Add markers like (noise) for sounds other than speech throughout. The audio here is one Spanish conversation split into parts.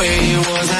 way it was.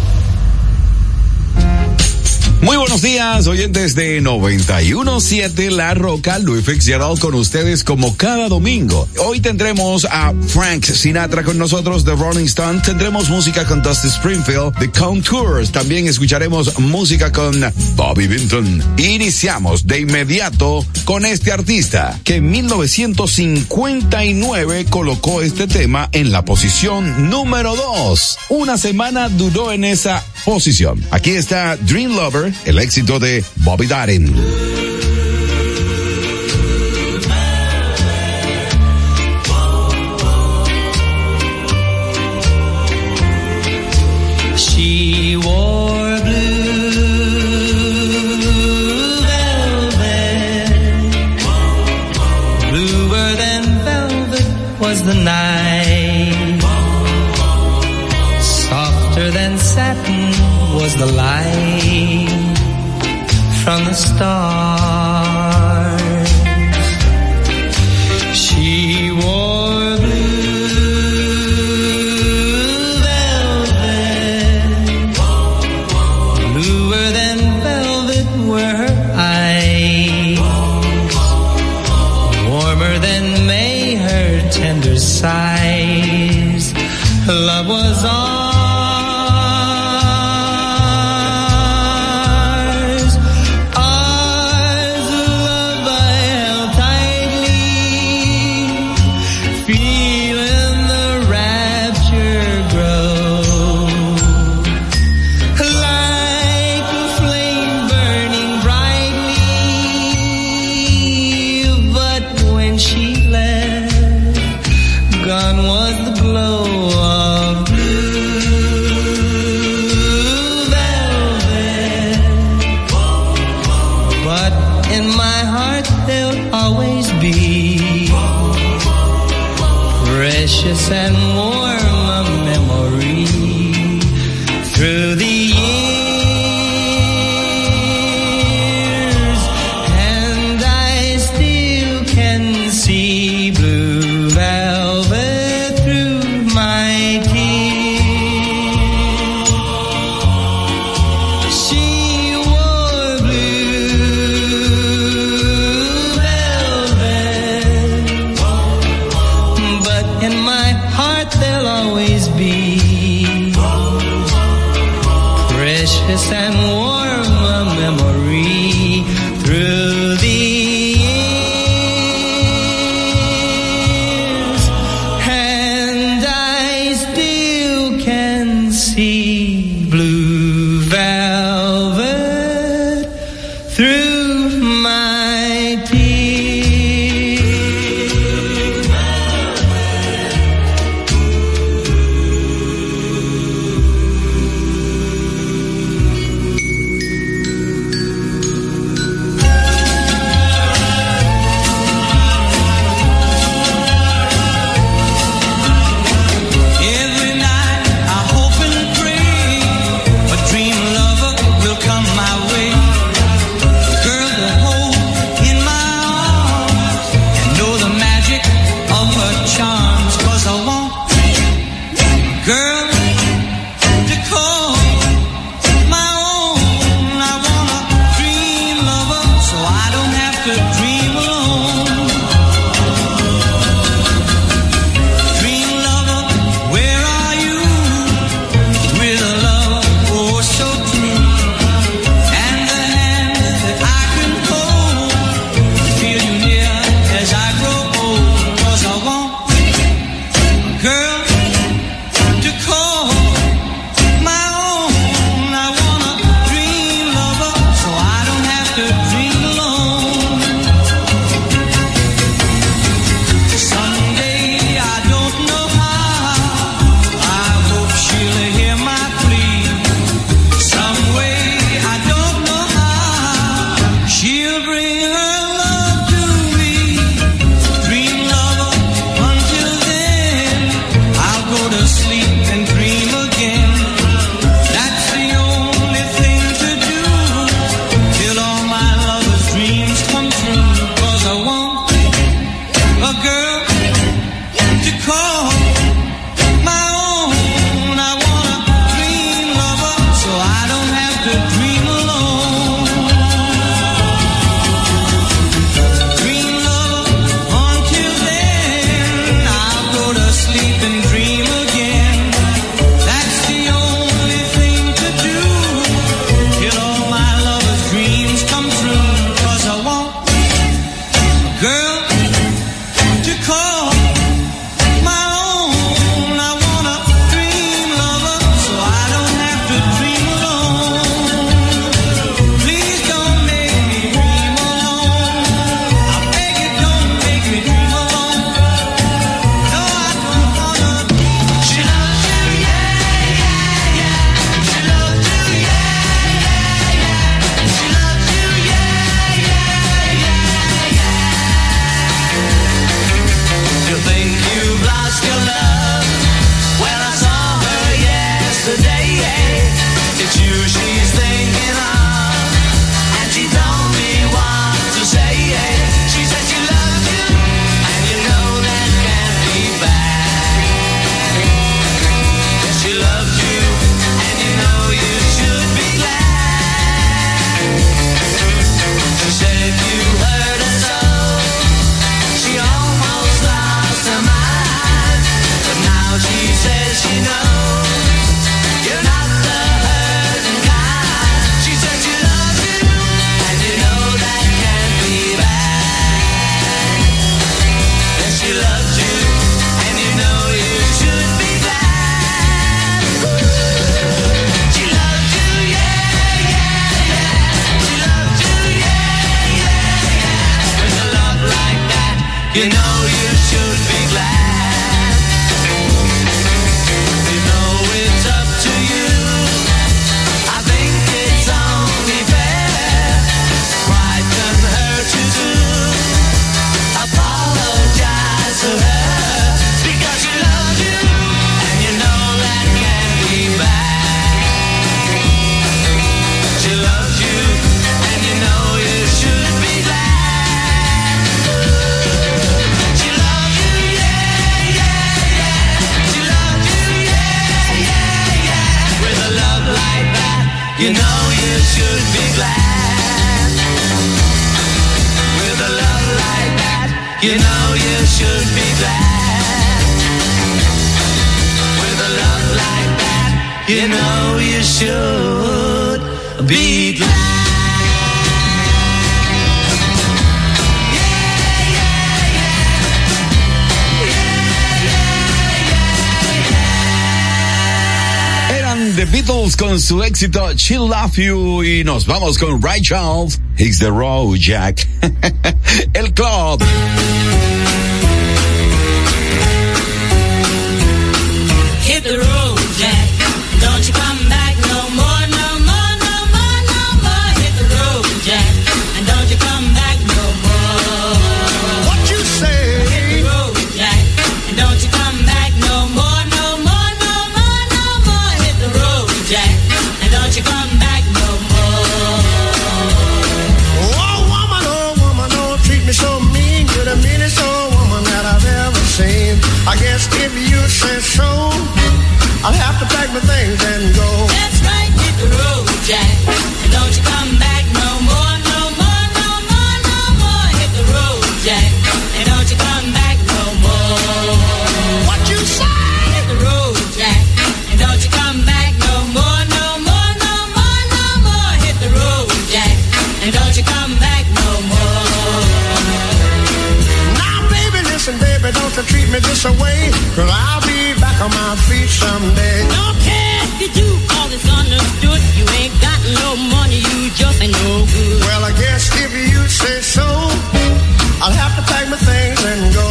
Muy buenos días, oyentes de 917 La Roca, Luis Fitzgerald con ustedes como cada domingo. Hoy tendremos a Frank Sinatra con nosotros, The Rolling Stone. Tendremos música con Dusty Springfield, The Contours. También escucharemos música con Bobby Vinton. Iniciamos de inmediato con este artista que en 1959 colocó este tema en la posición número 2. Una semana duró en esa posición. Aquí está Dream Lover, el éxito de Bobby Darin. the night. Softer than satin was the light from the stars. understand éxito She Love You y nos vamos con Right Child, It's the Road Jack, (laughs) el club. says so, I'll have to pack my things and go. That's right, hit the road, Jack. And don't you come back no more, no more, no more, no more. Hit the road, Jack. And don't you come back no more. What you say? Hit the road, Jack. And don't you come back no more, no more, no more, no more. Hit the road, Jack. And don't you come back no more. Now, baby, listen, baby, don't you treat me this away feet someday. Don't care if you do, cause it's understood. You ain't got no money, you just ain't no good. Well, I guess if you say so, I'll have to pack my things and go.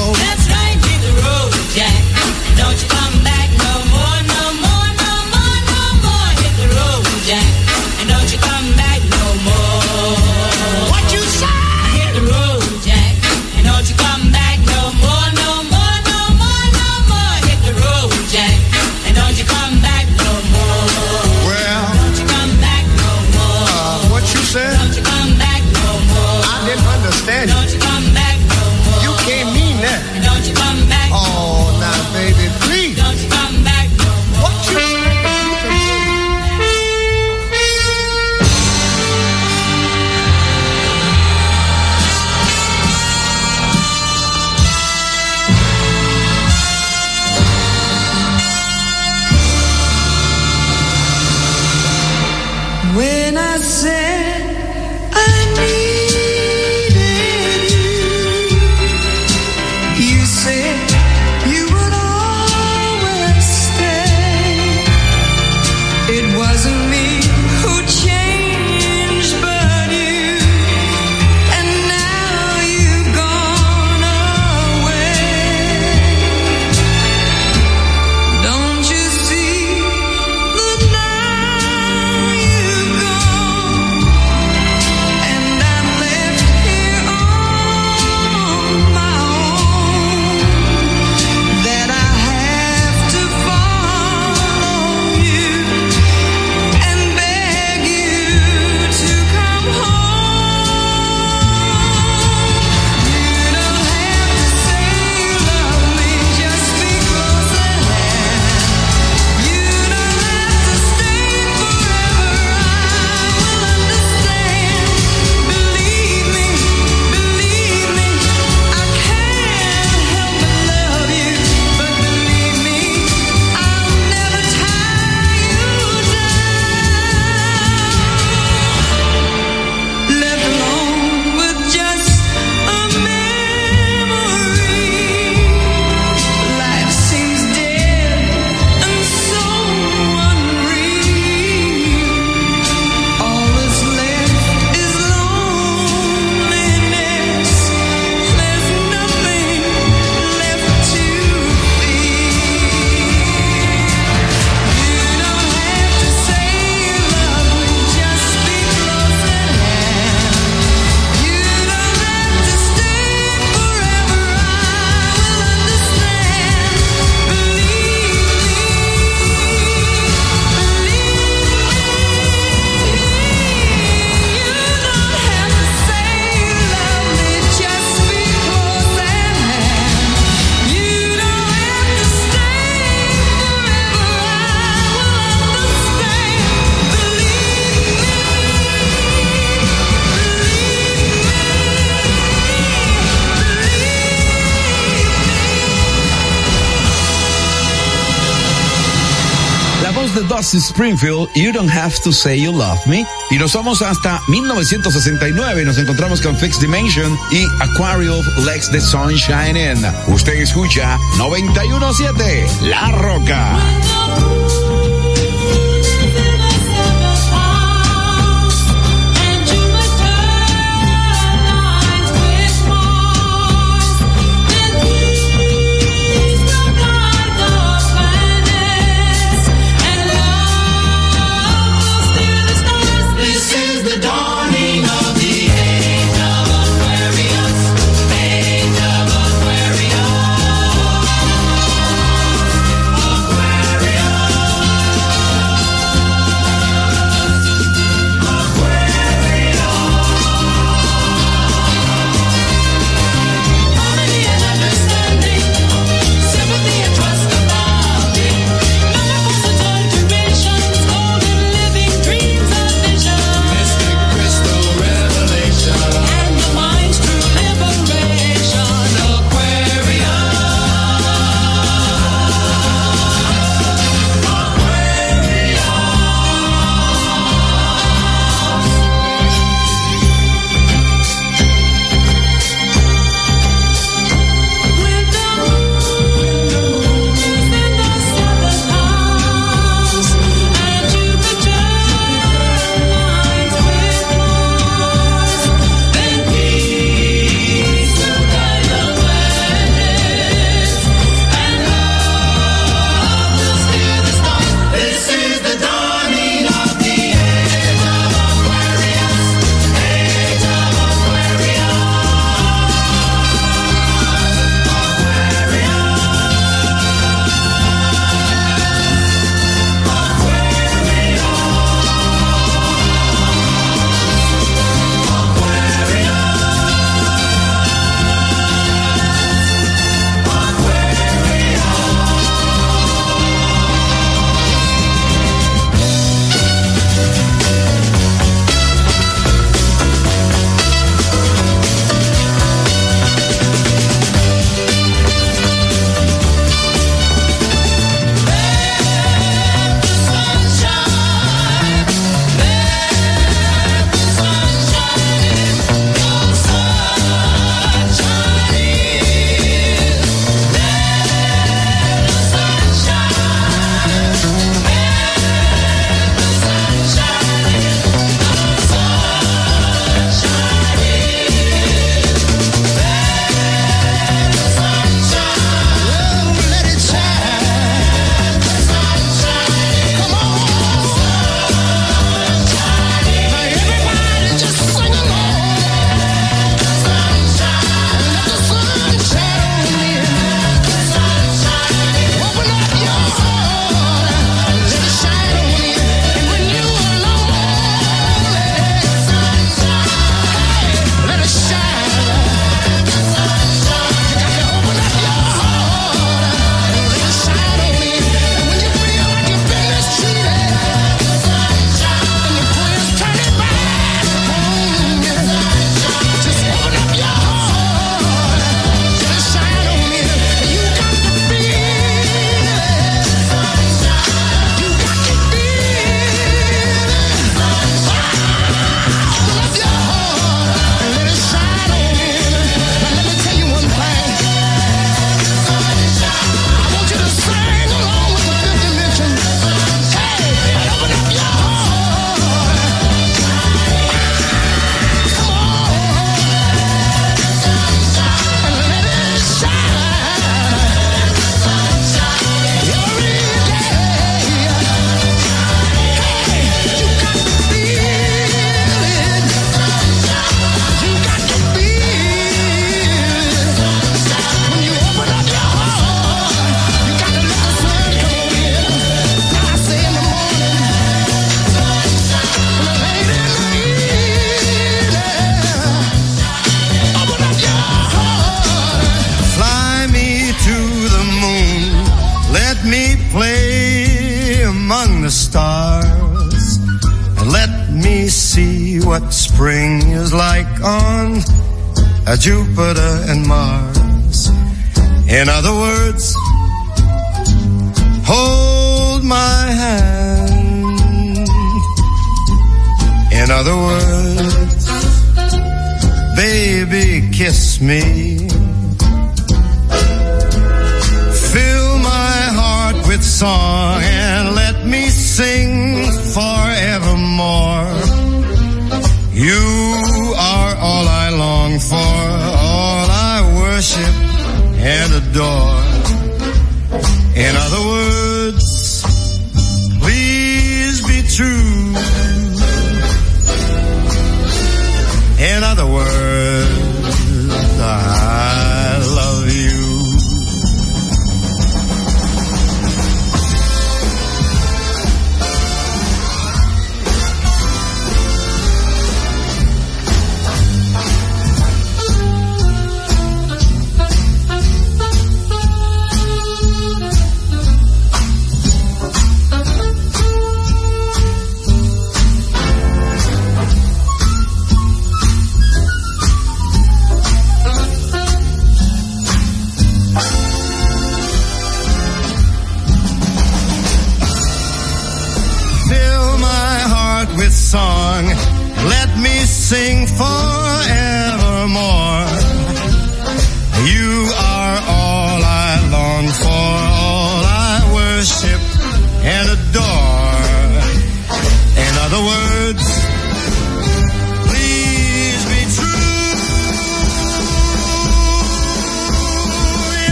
Springfield, You Don't Have to Say You Love Me. Y nos vamos hasta 1969 nos encontramos con Fixed Dimension y Aquarium Legs the Sunshine In. Usted escucha 917 La Roca.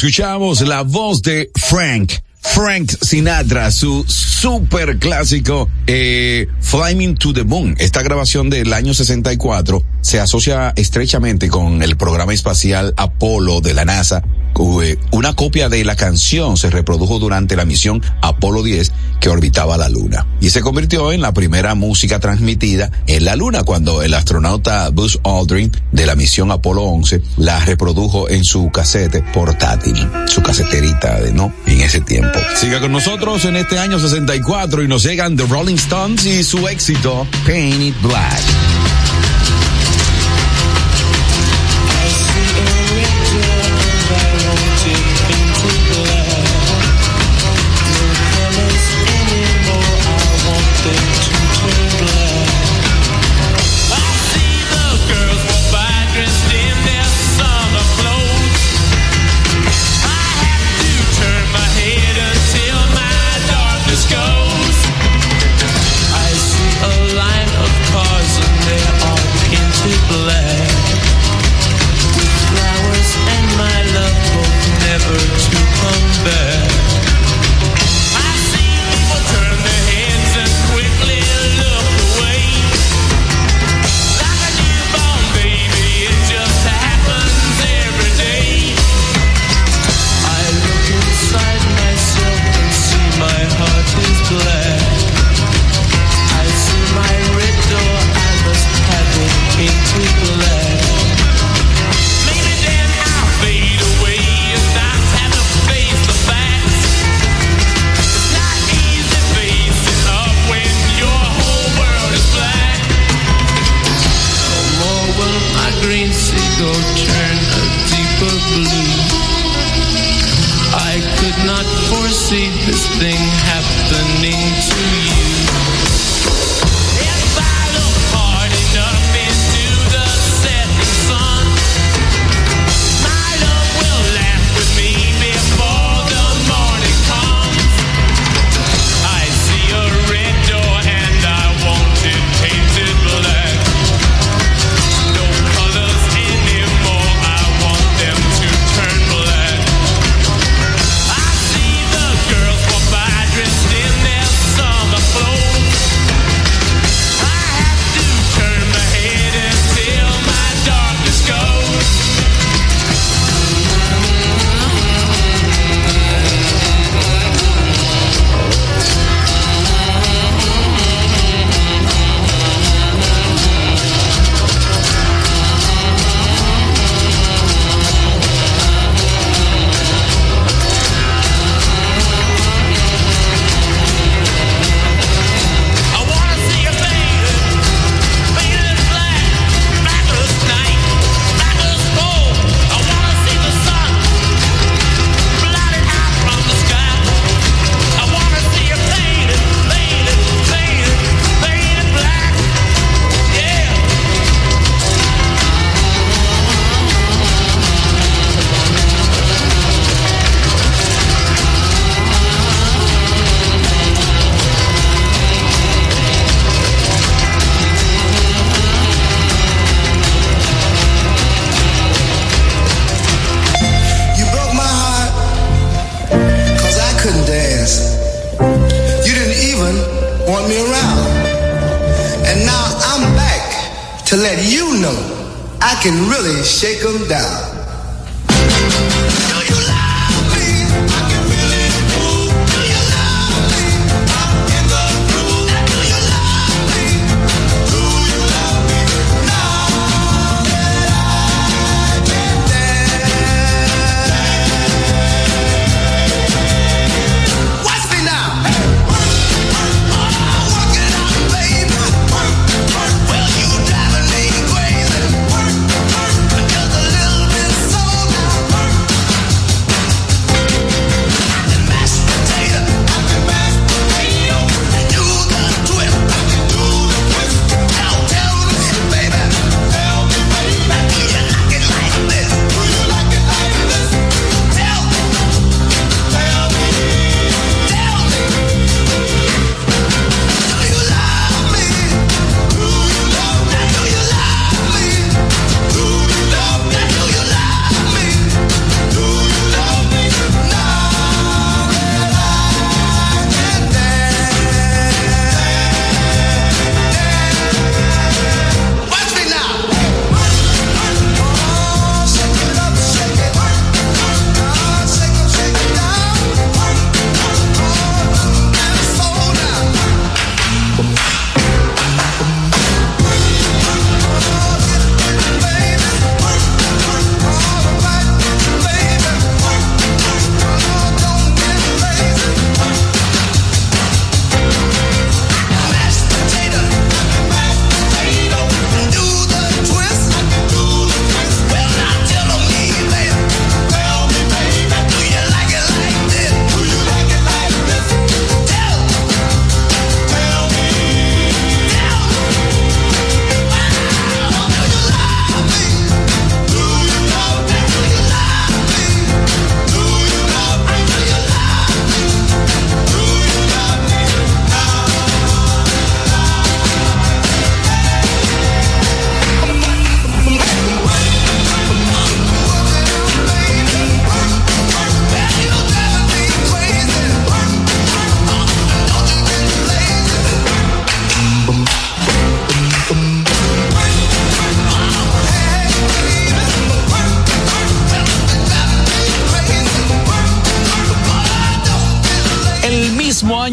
Escuchamos la voz de Frank. Frank Sinatra, su super clásico eh, Flying to the Moon. Esta grabación del año 64 se asocia estrechamente con el programa espacial Apolo de la NASA. Una copia de la canción se reprodujo durante la misión Apolo 10 que orbitaba la Luna y se convirtió en la primera música transmitida en la Luna cuando el astronauta Buzz Aldrin de la misión Apolo 11 la reprodujo en su casete portátil, su caseterita de no en ese tiempo. Siga con nosotros en este año 64 y nos llegan The Rolling Stones y su éxito Paint It Black.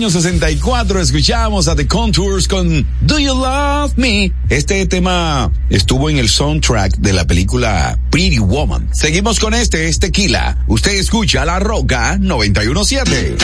año 64 escuchamos a The Contours con Do You Love Me? Este tema estuvo en el soundtrack de la película Pretty Woman. Seguimos con este, es Tequila. Usted escucha La Roca 917.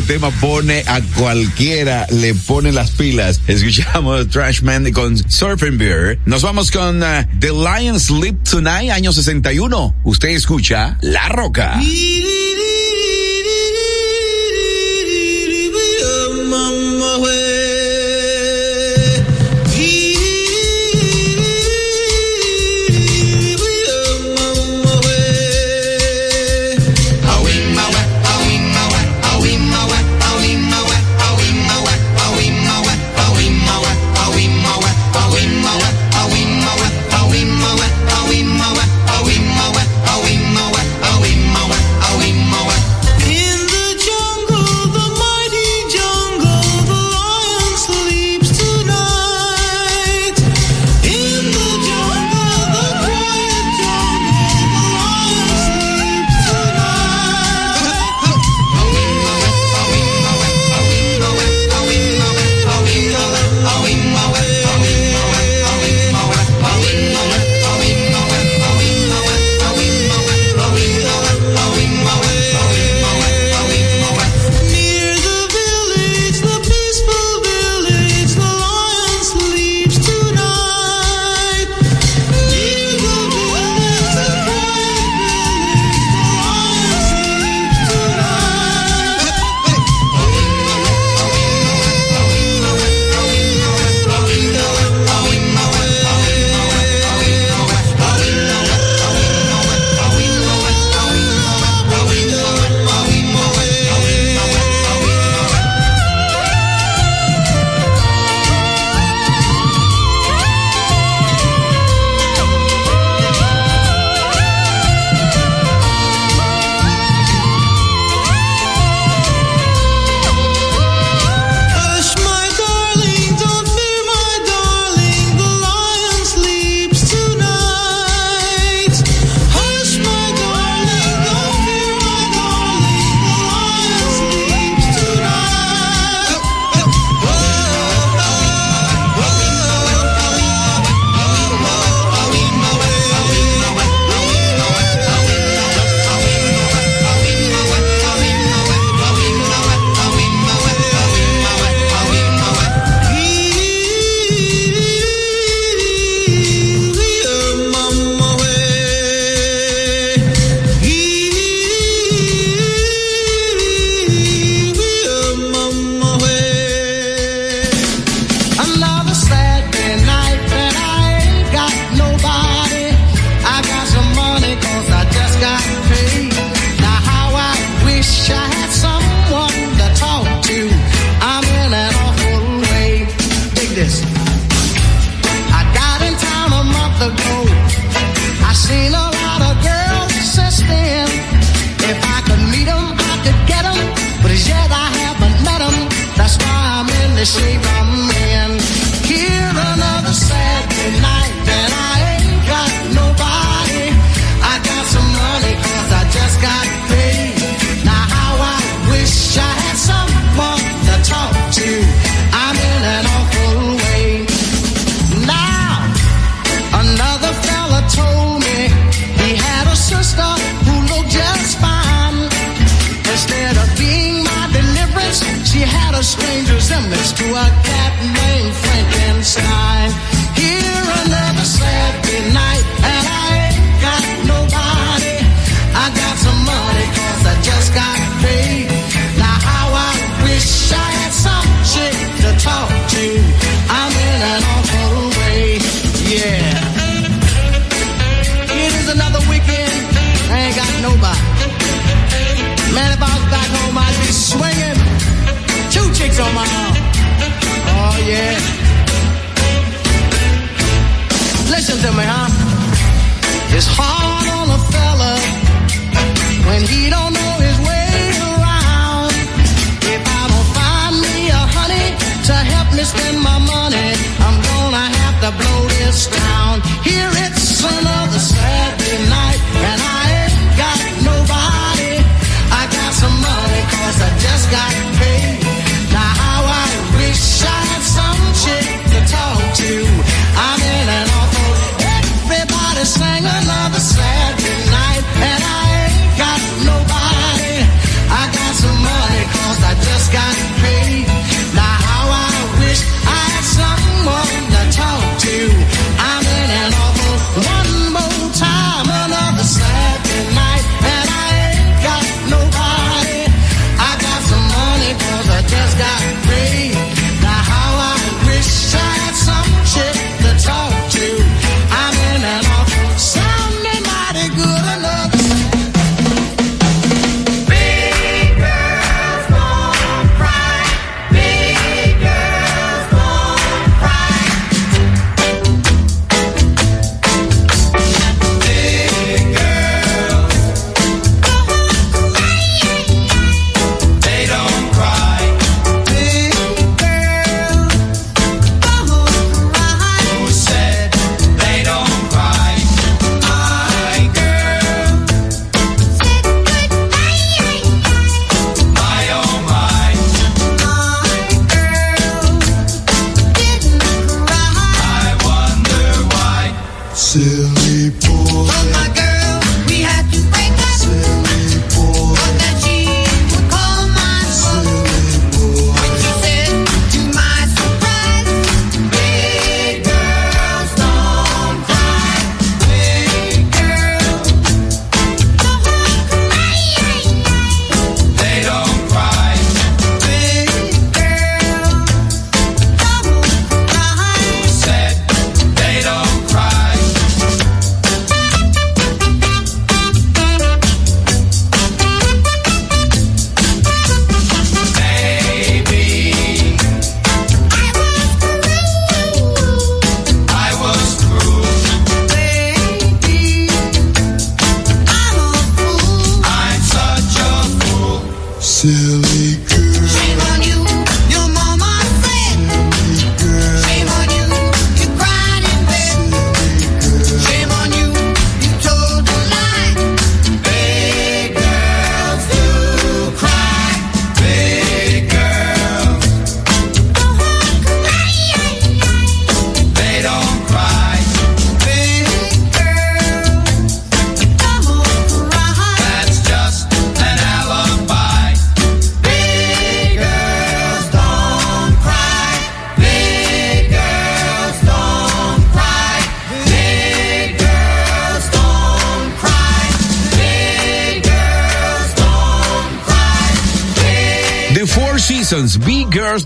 este tema pone a cualquiera, le pone las pilas. Escuchamos Trash Man con Surfing Beer. Nos vamos con uh, The Lion Sleep Tonight, año 61. Usted escucha La Roca.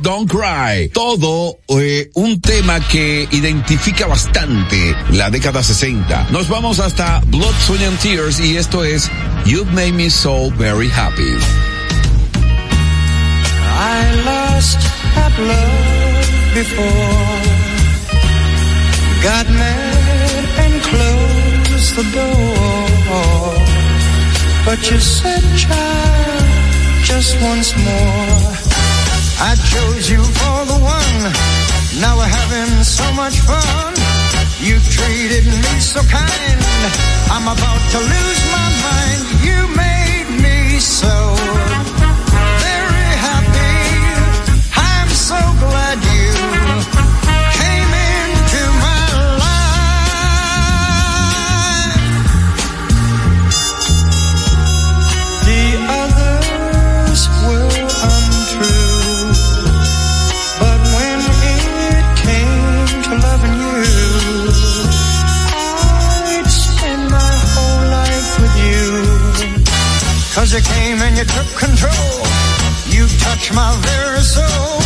Don't Cry. Todo eh, un tema que identifica bastante la década 60. Nos vamos hasta Blood, Sweat and Tears y esto es You've Made Me So Very Happy. I lost at love before. Got mad and closed the door. But you said, child, just once more. I chose you for the one. Now we're having so much fun. You treated me so kind. I'm about to lose my you came and you took control. You touched my very soul.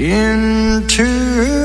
into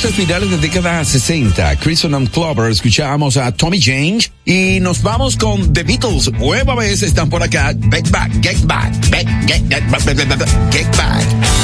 Esto es el final de década 60. Crimson and Clover, escuchamos a Tommy James y nos vamos con The Beatles. Nueva vez están por acá. Get back, get back, get, get, get, get, back,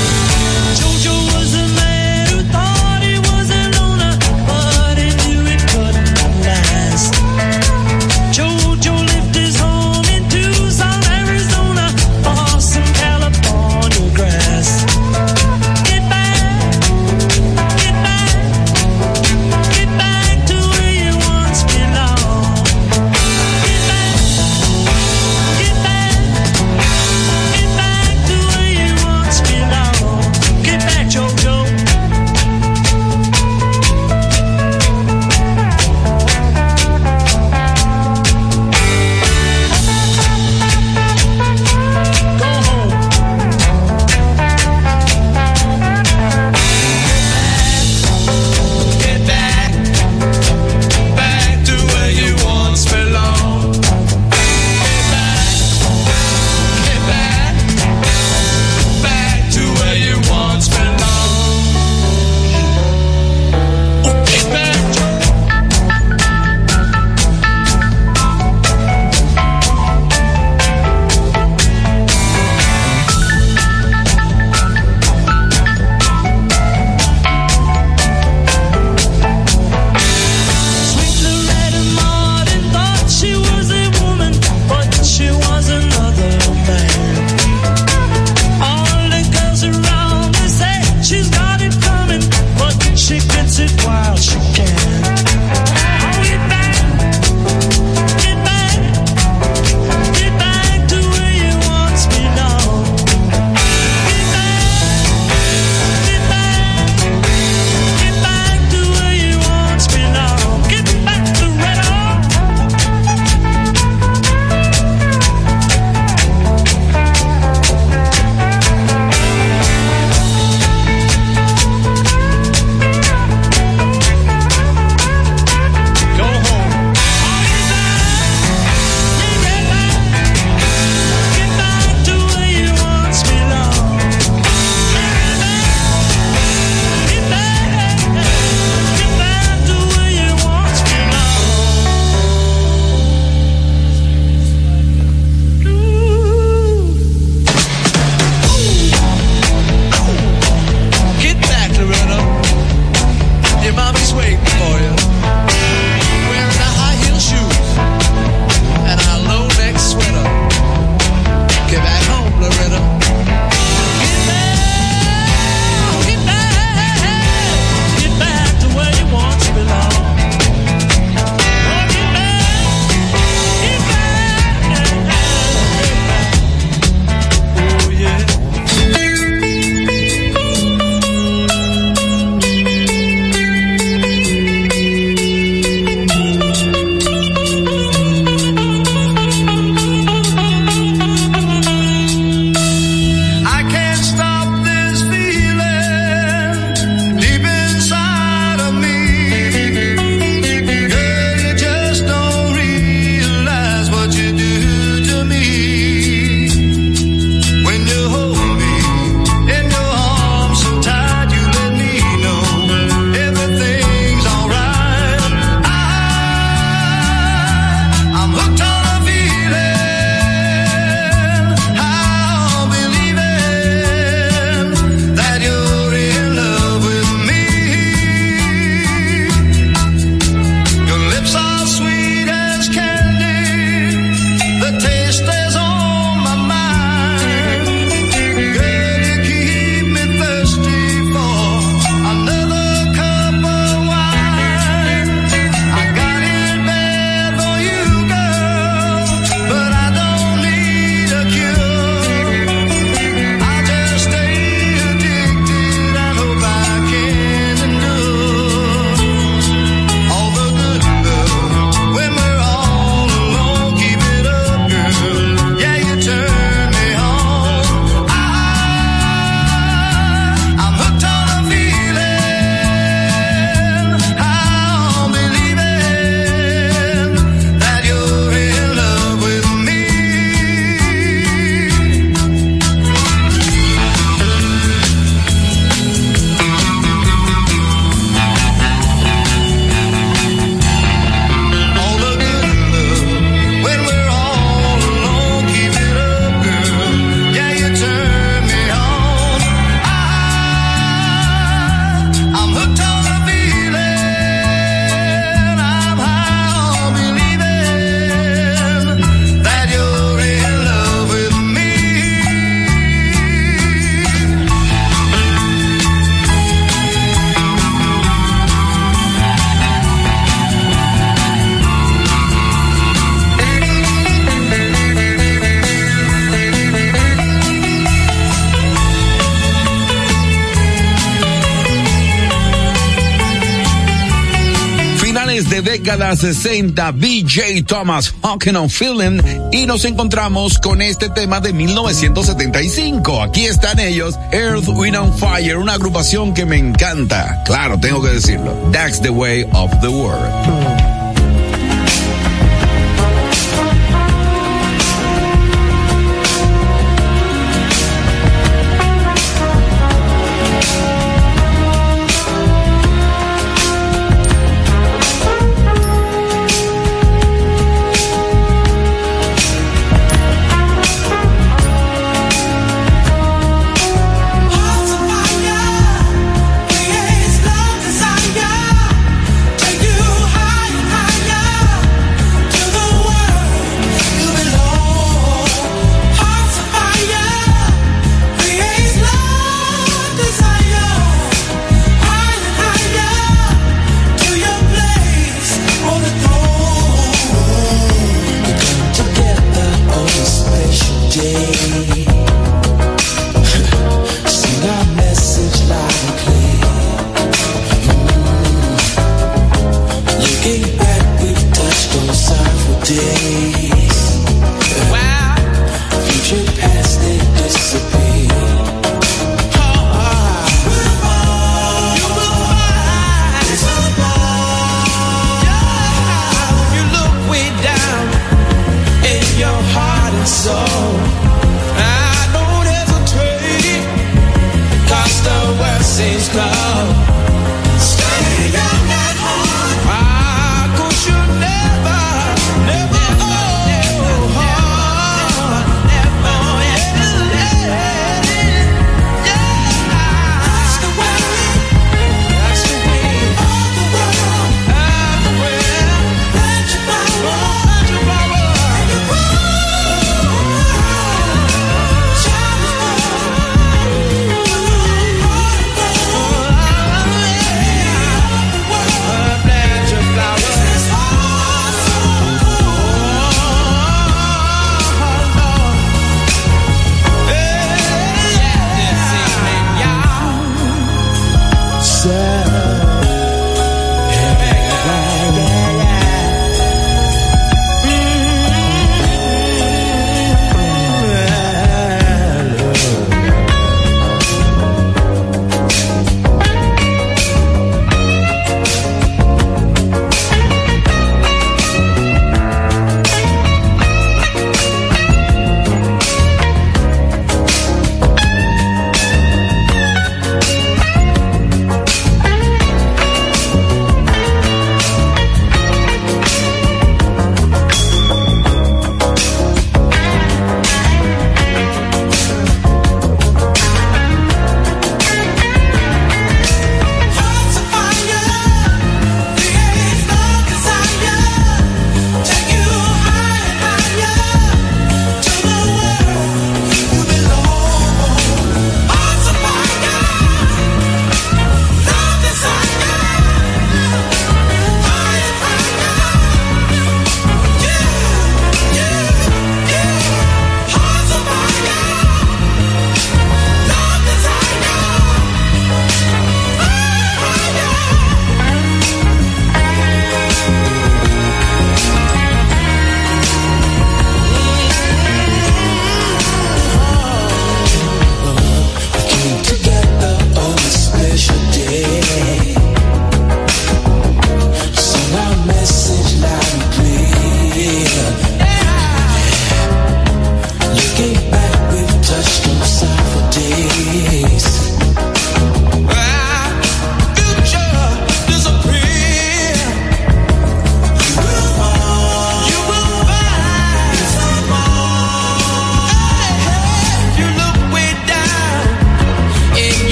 60, BJ Thomas Hawking on Feeling y nos encontramos con este tema de 1975. Aquí están ellos, Earth, Wind and Fire, una agrupación que me encanta. Claro, tengo que decirlo. That's the way of the world.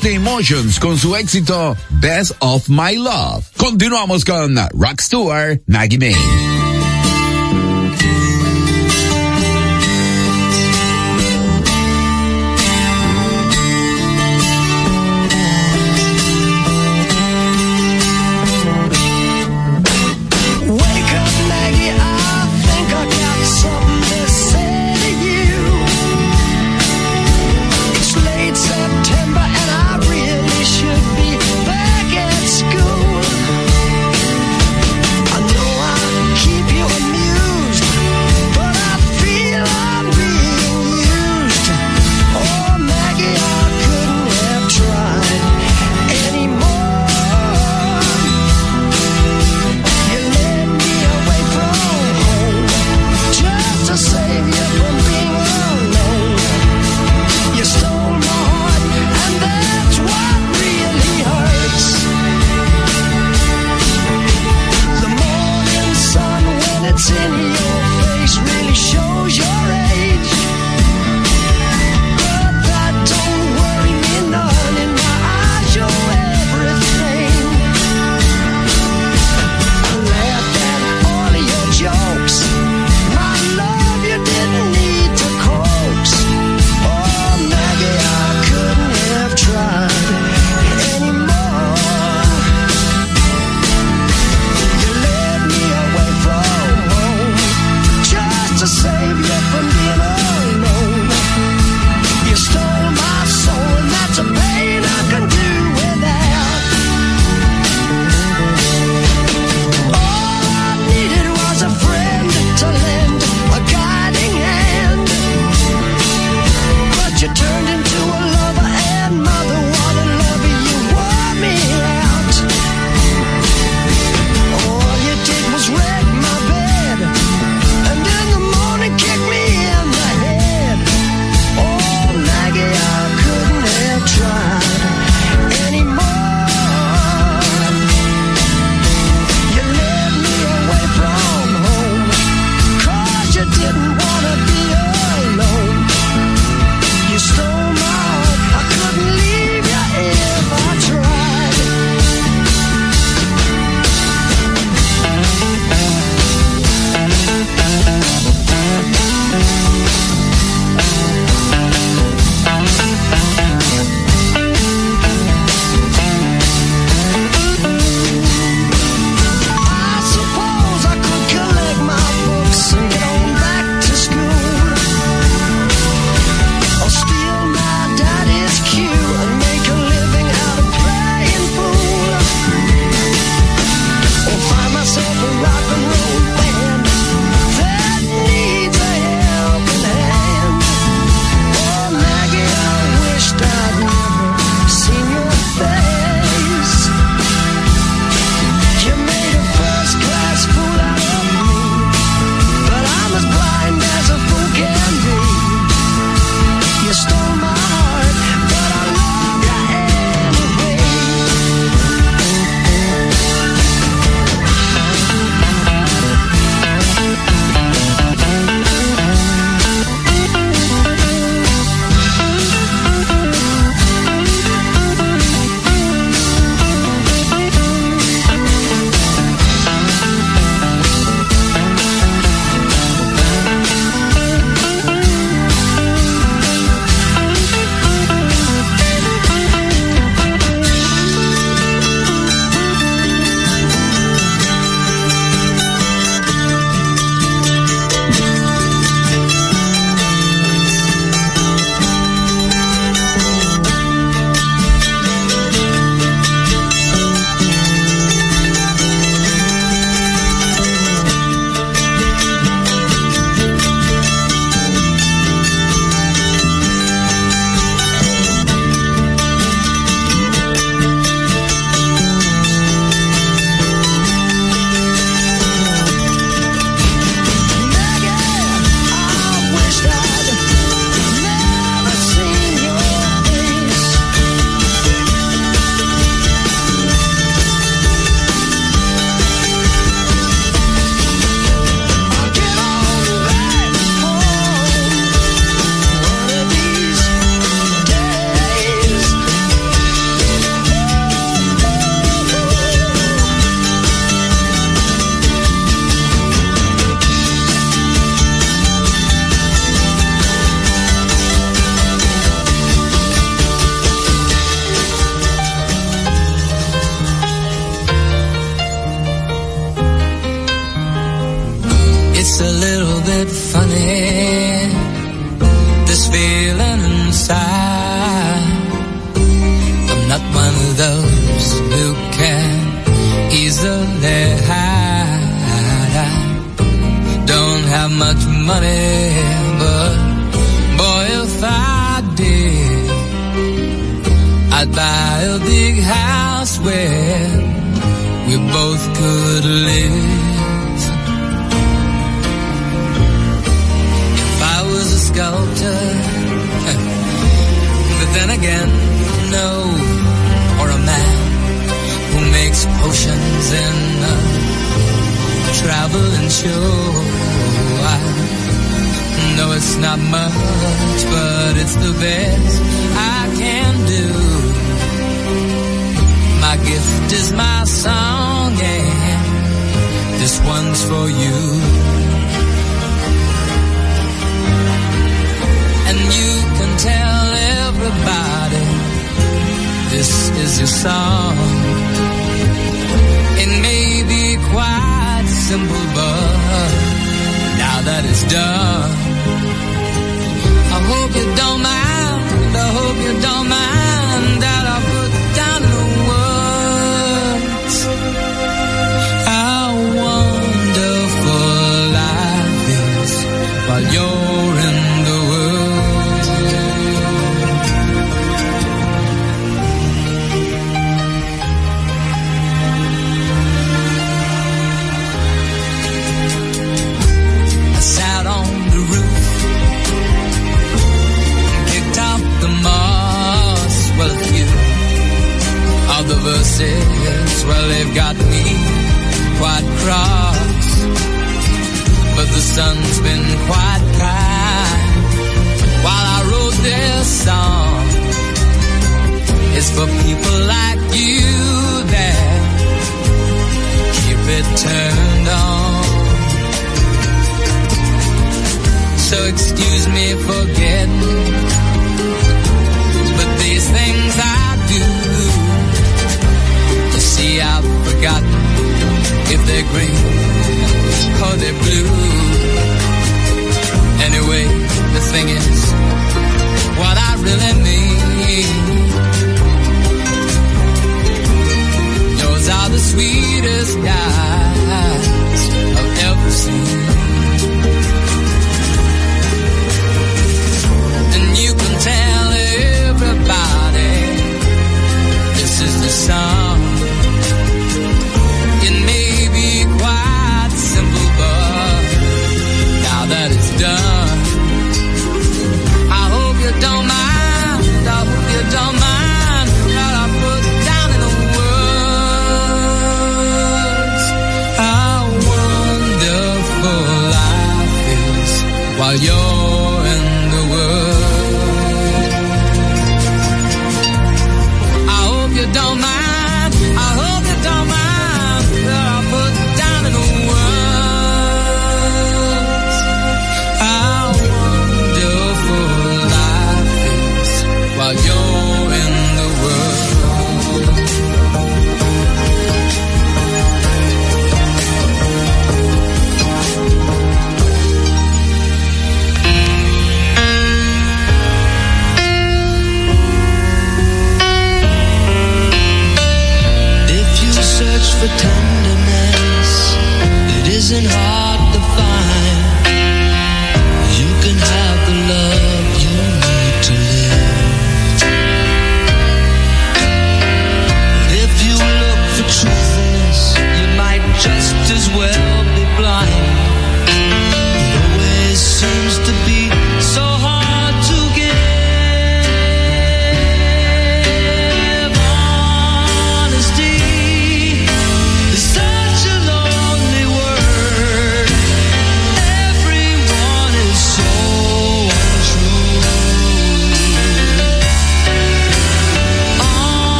De Emotions con su éxito Best of My Love. Continuamos con Rock Stewart, Maggie May.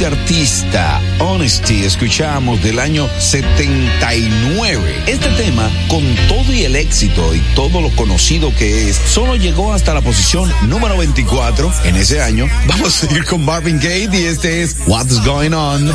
Este artista, Honesty, escuchamos del año 79. Este tema, con todo y el éxito y todo lo conocido que es, solo llegó hasta la posición número 24 en ese año. Vamos a seguir con Marvin Gaye y este es What's Going On.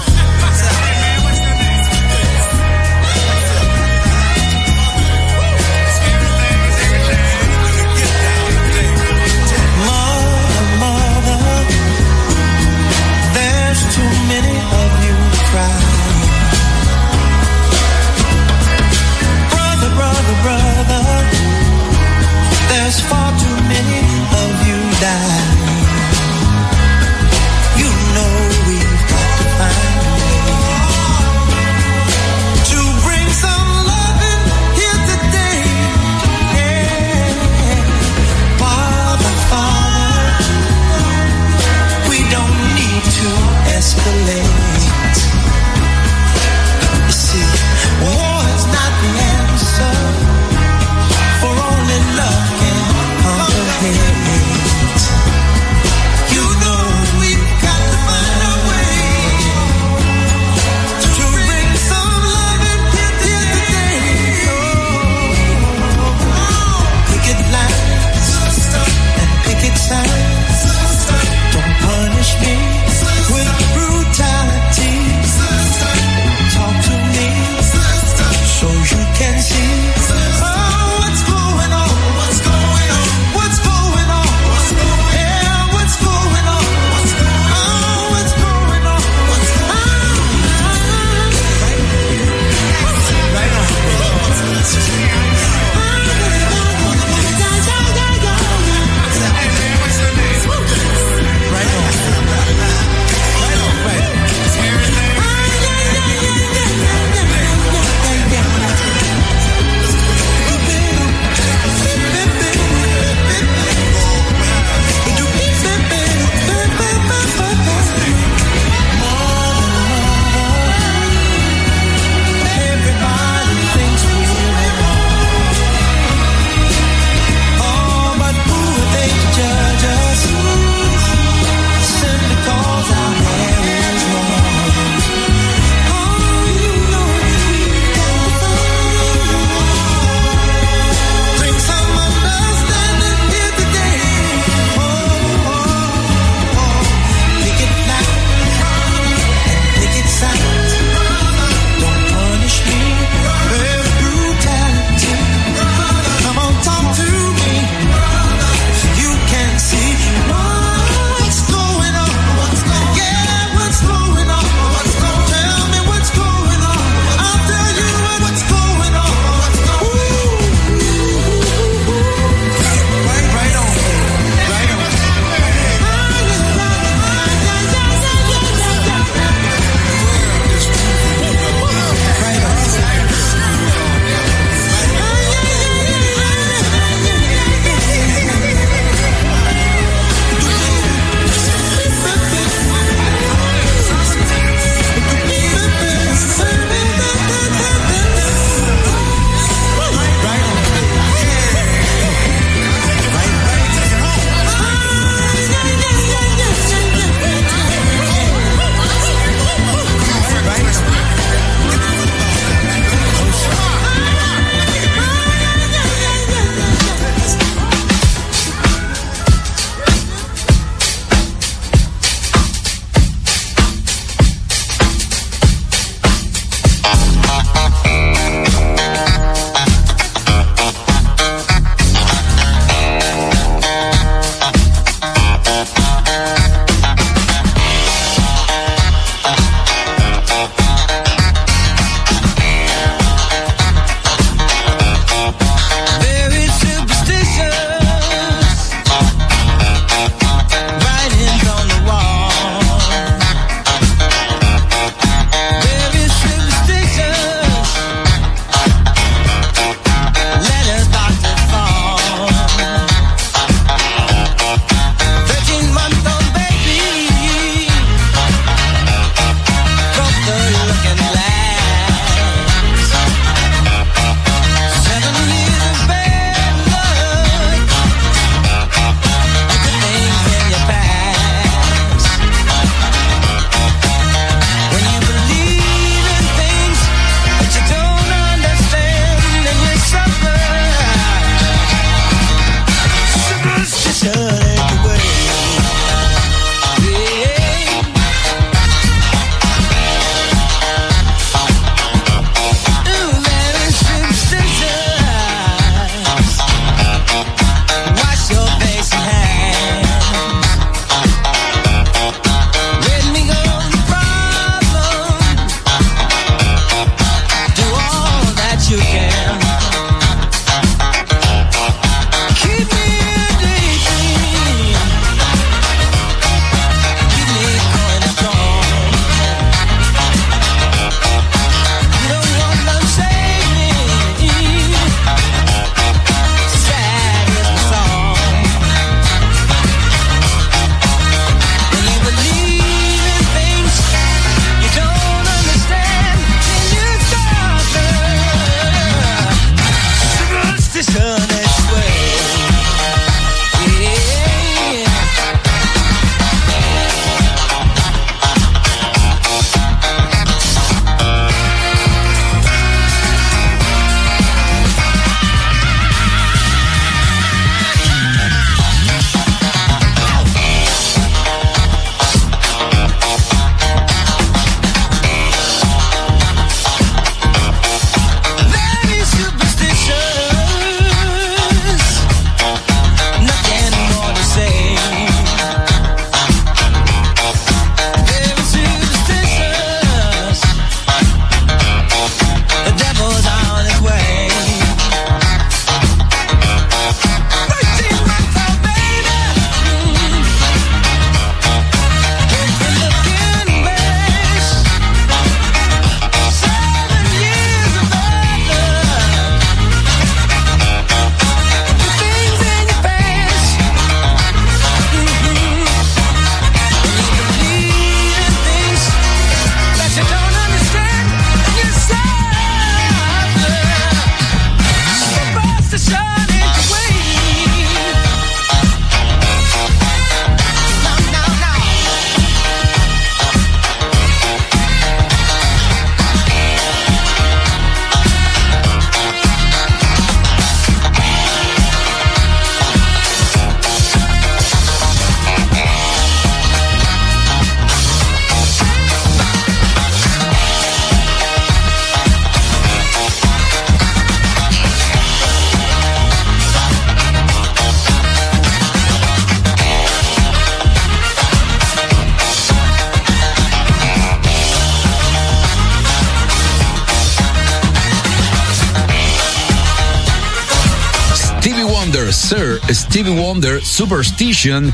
Wonder, Superstition.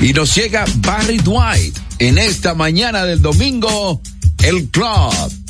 Y nos llega Barry Dwight en esta mañana del domingo, el club.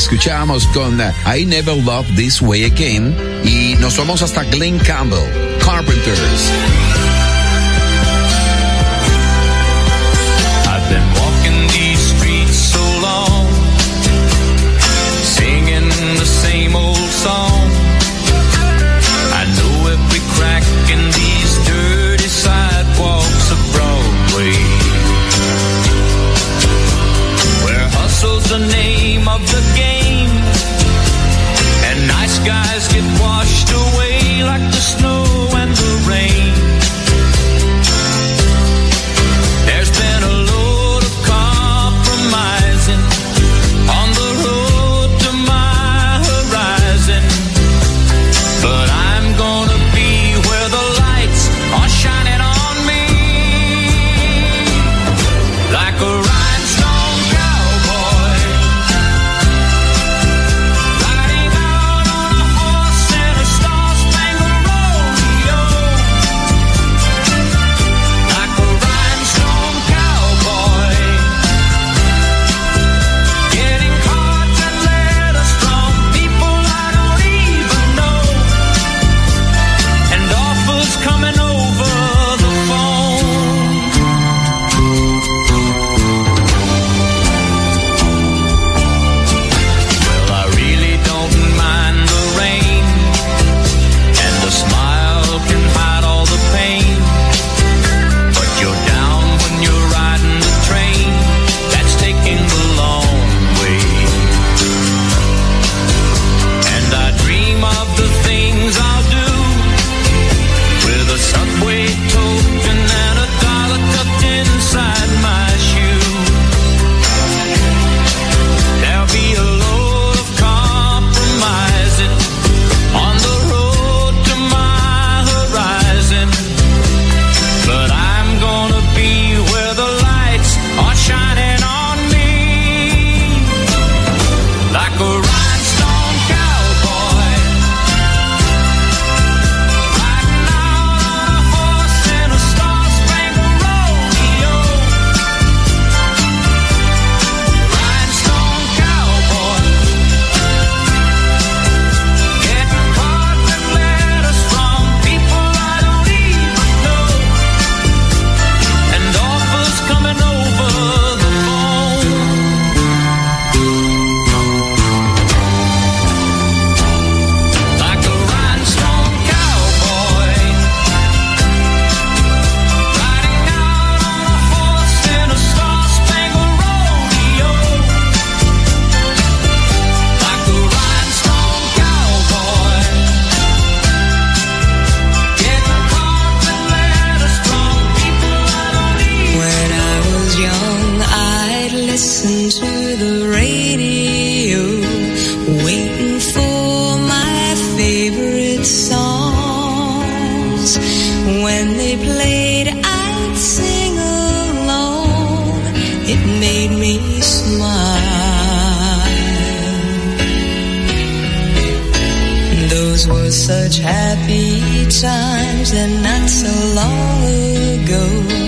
escuchamos con uh, I Never Love This Way Again y nos vamos hasta Glenn Campbell, Carpenters. Times and not so long ago.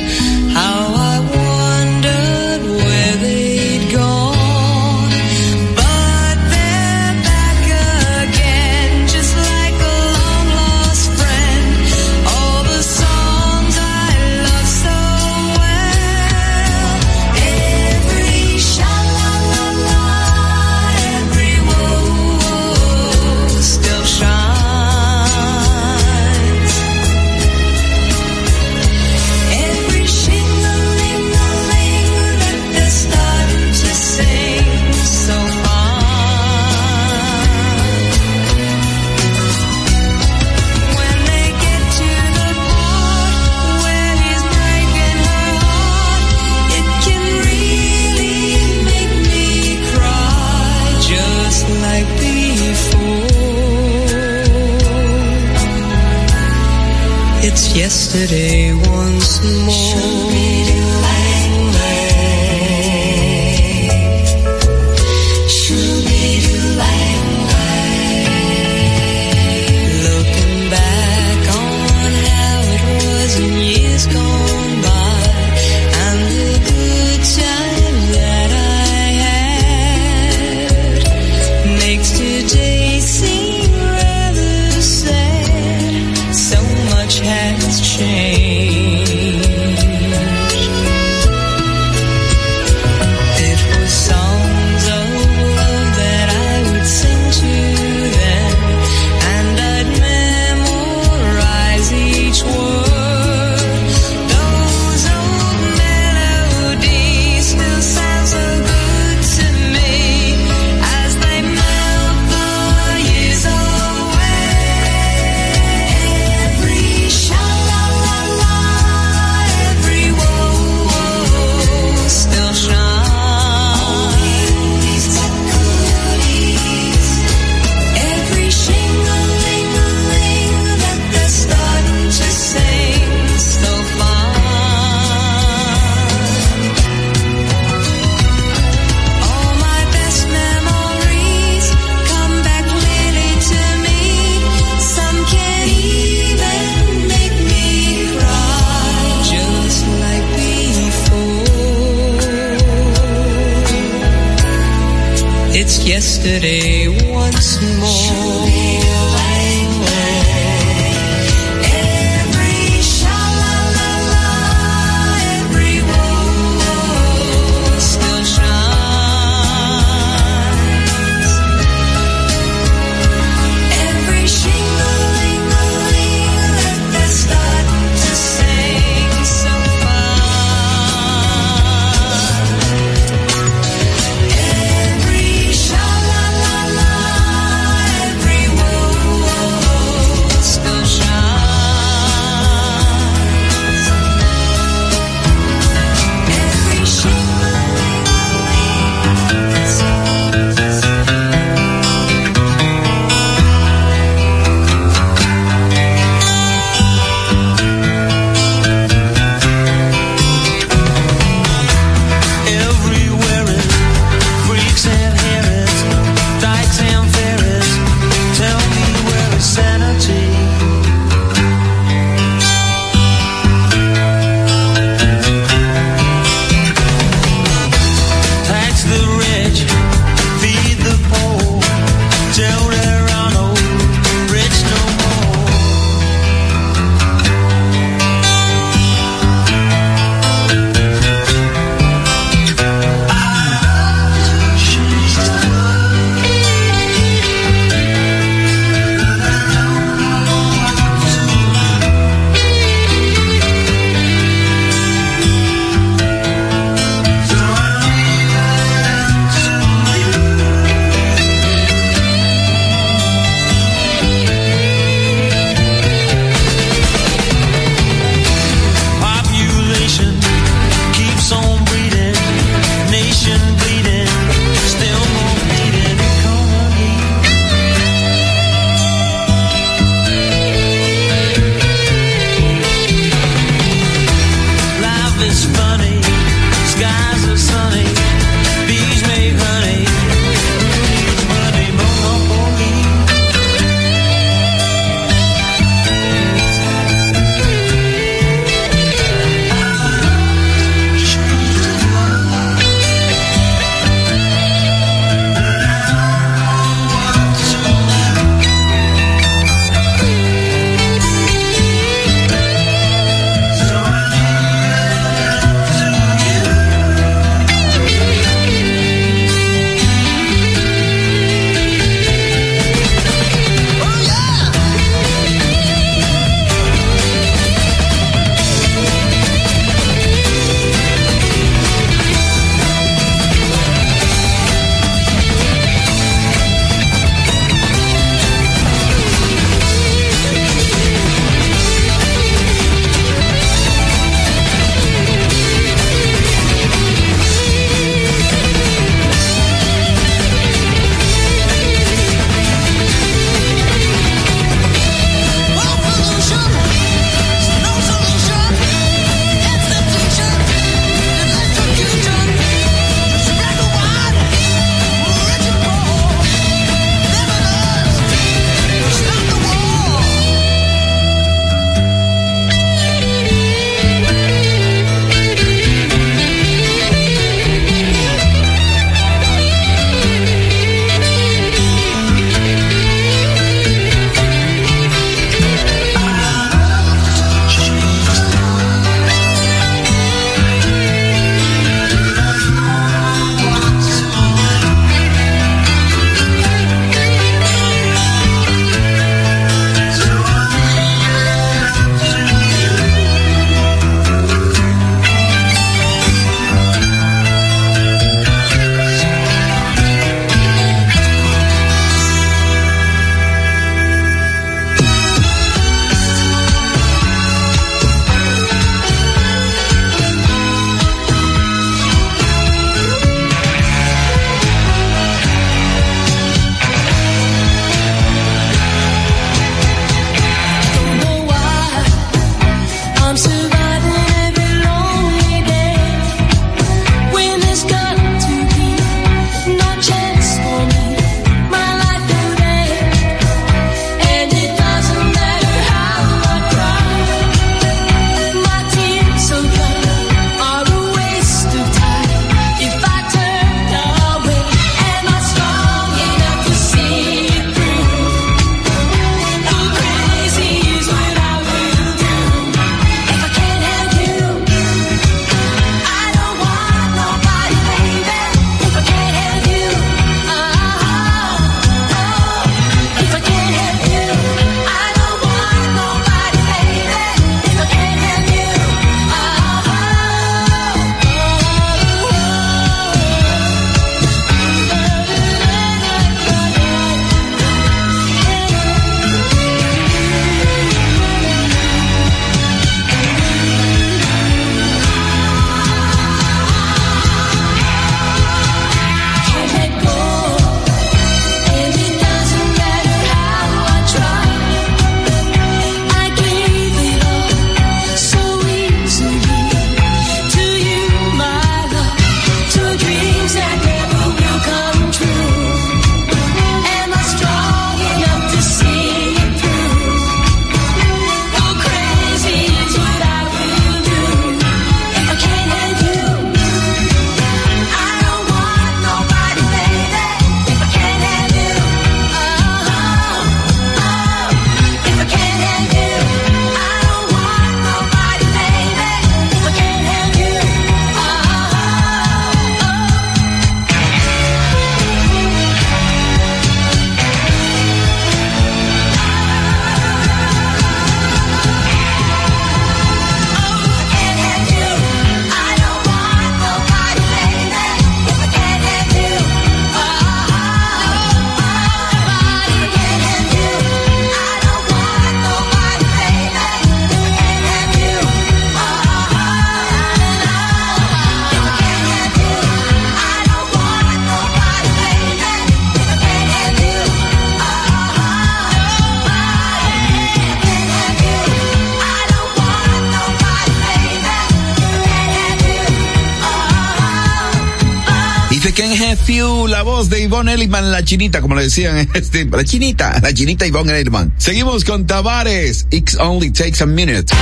La voz de Yvonne Elliman, la chinita, como le decían, este, la chinita, la chinita Yvonne Elliman. Seguimos con Tavares, It Only Takes a Minute.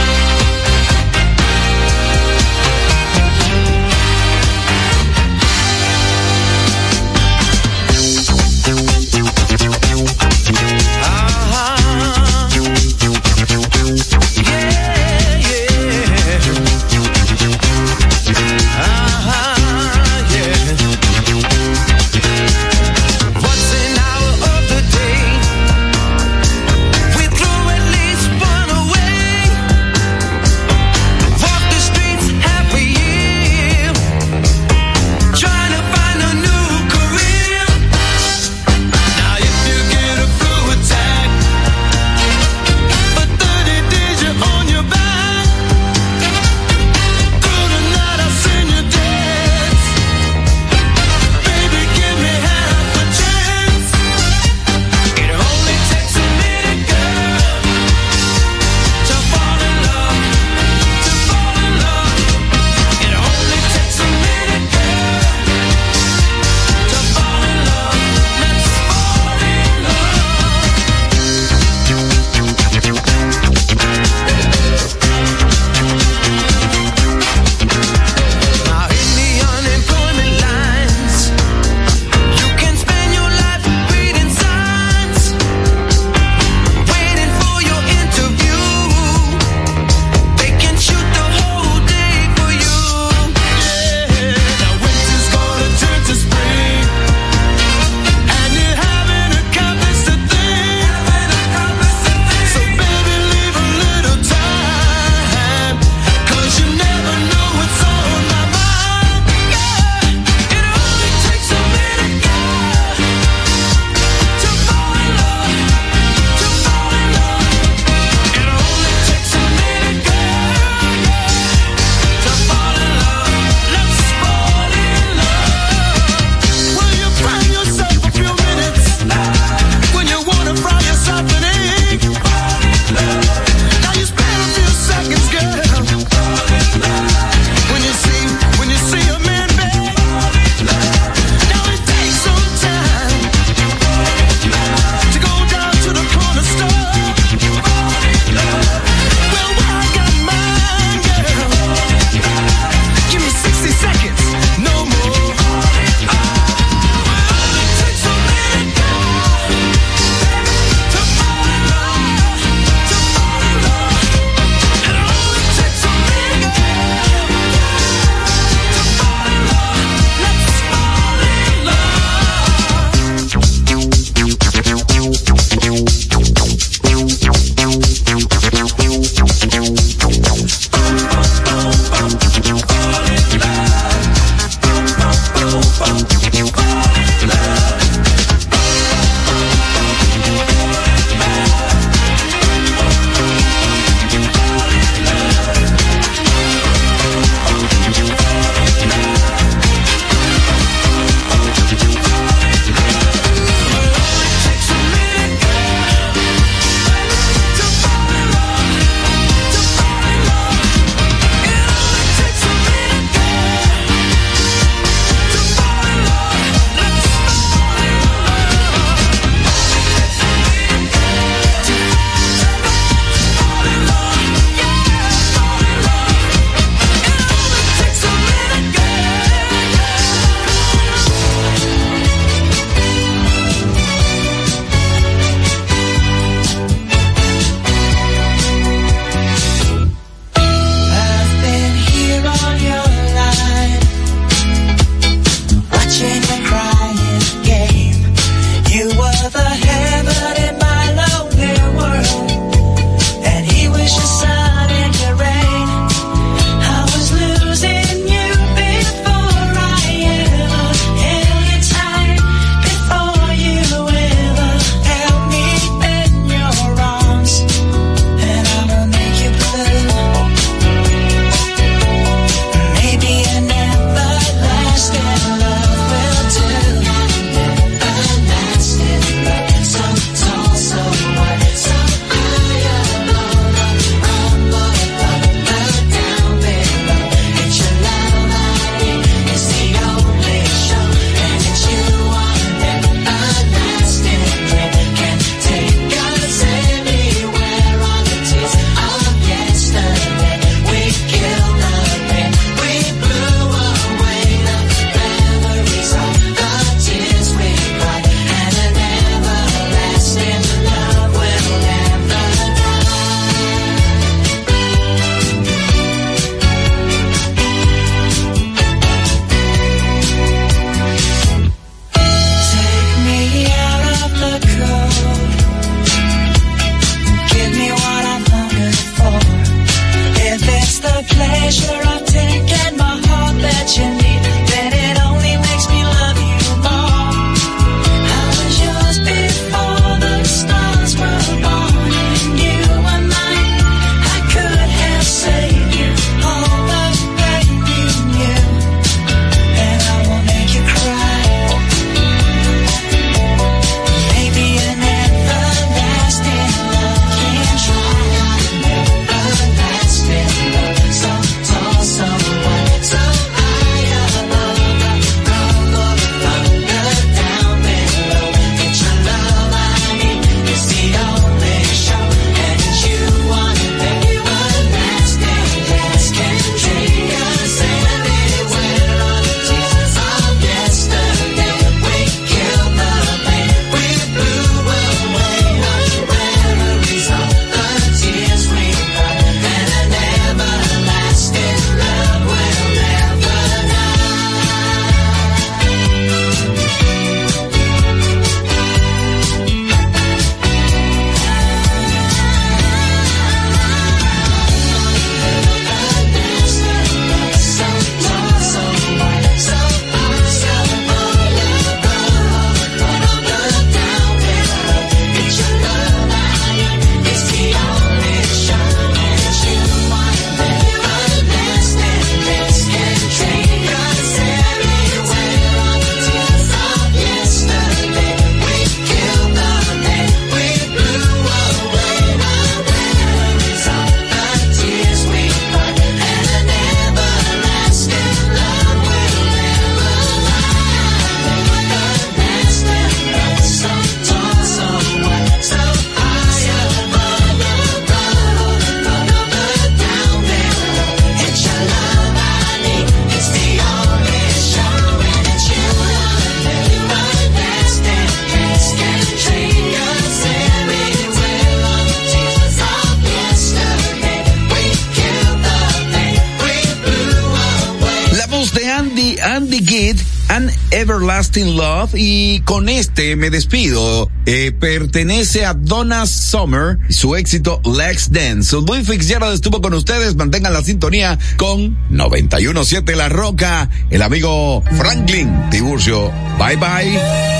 Y con este me despido. Eh, pertenece a Donna Summer y su éxito Let's Dance. Luis Fitzgerald estuvo con ustedes. Mantengan la sintonía con 917 La Roca. El amigo Franklin Tiburcio. Bye bye.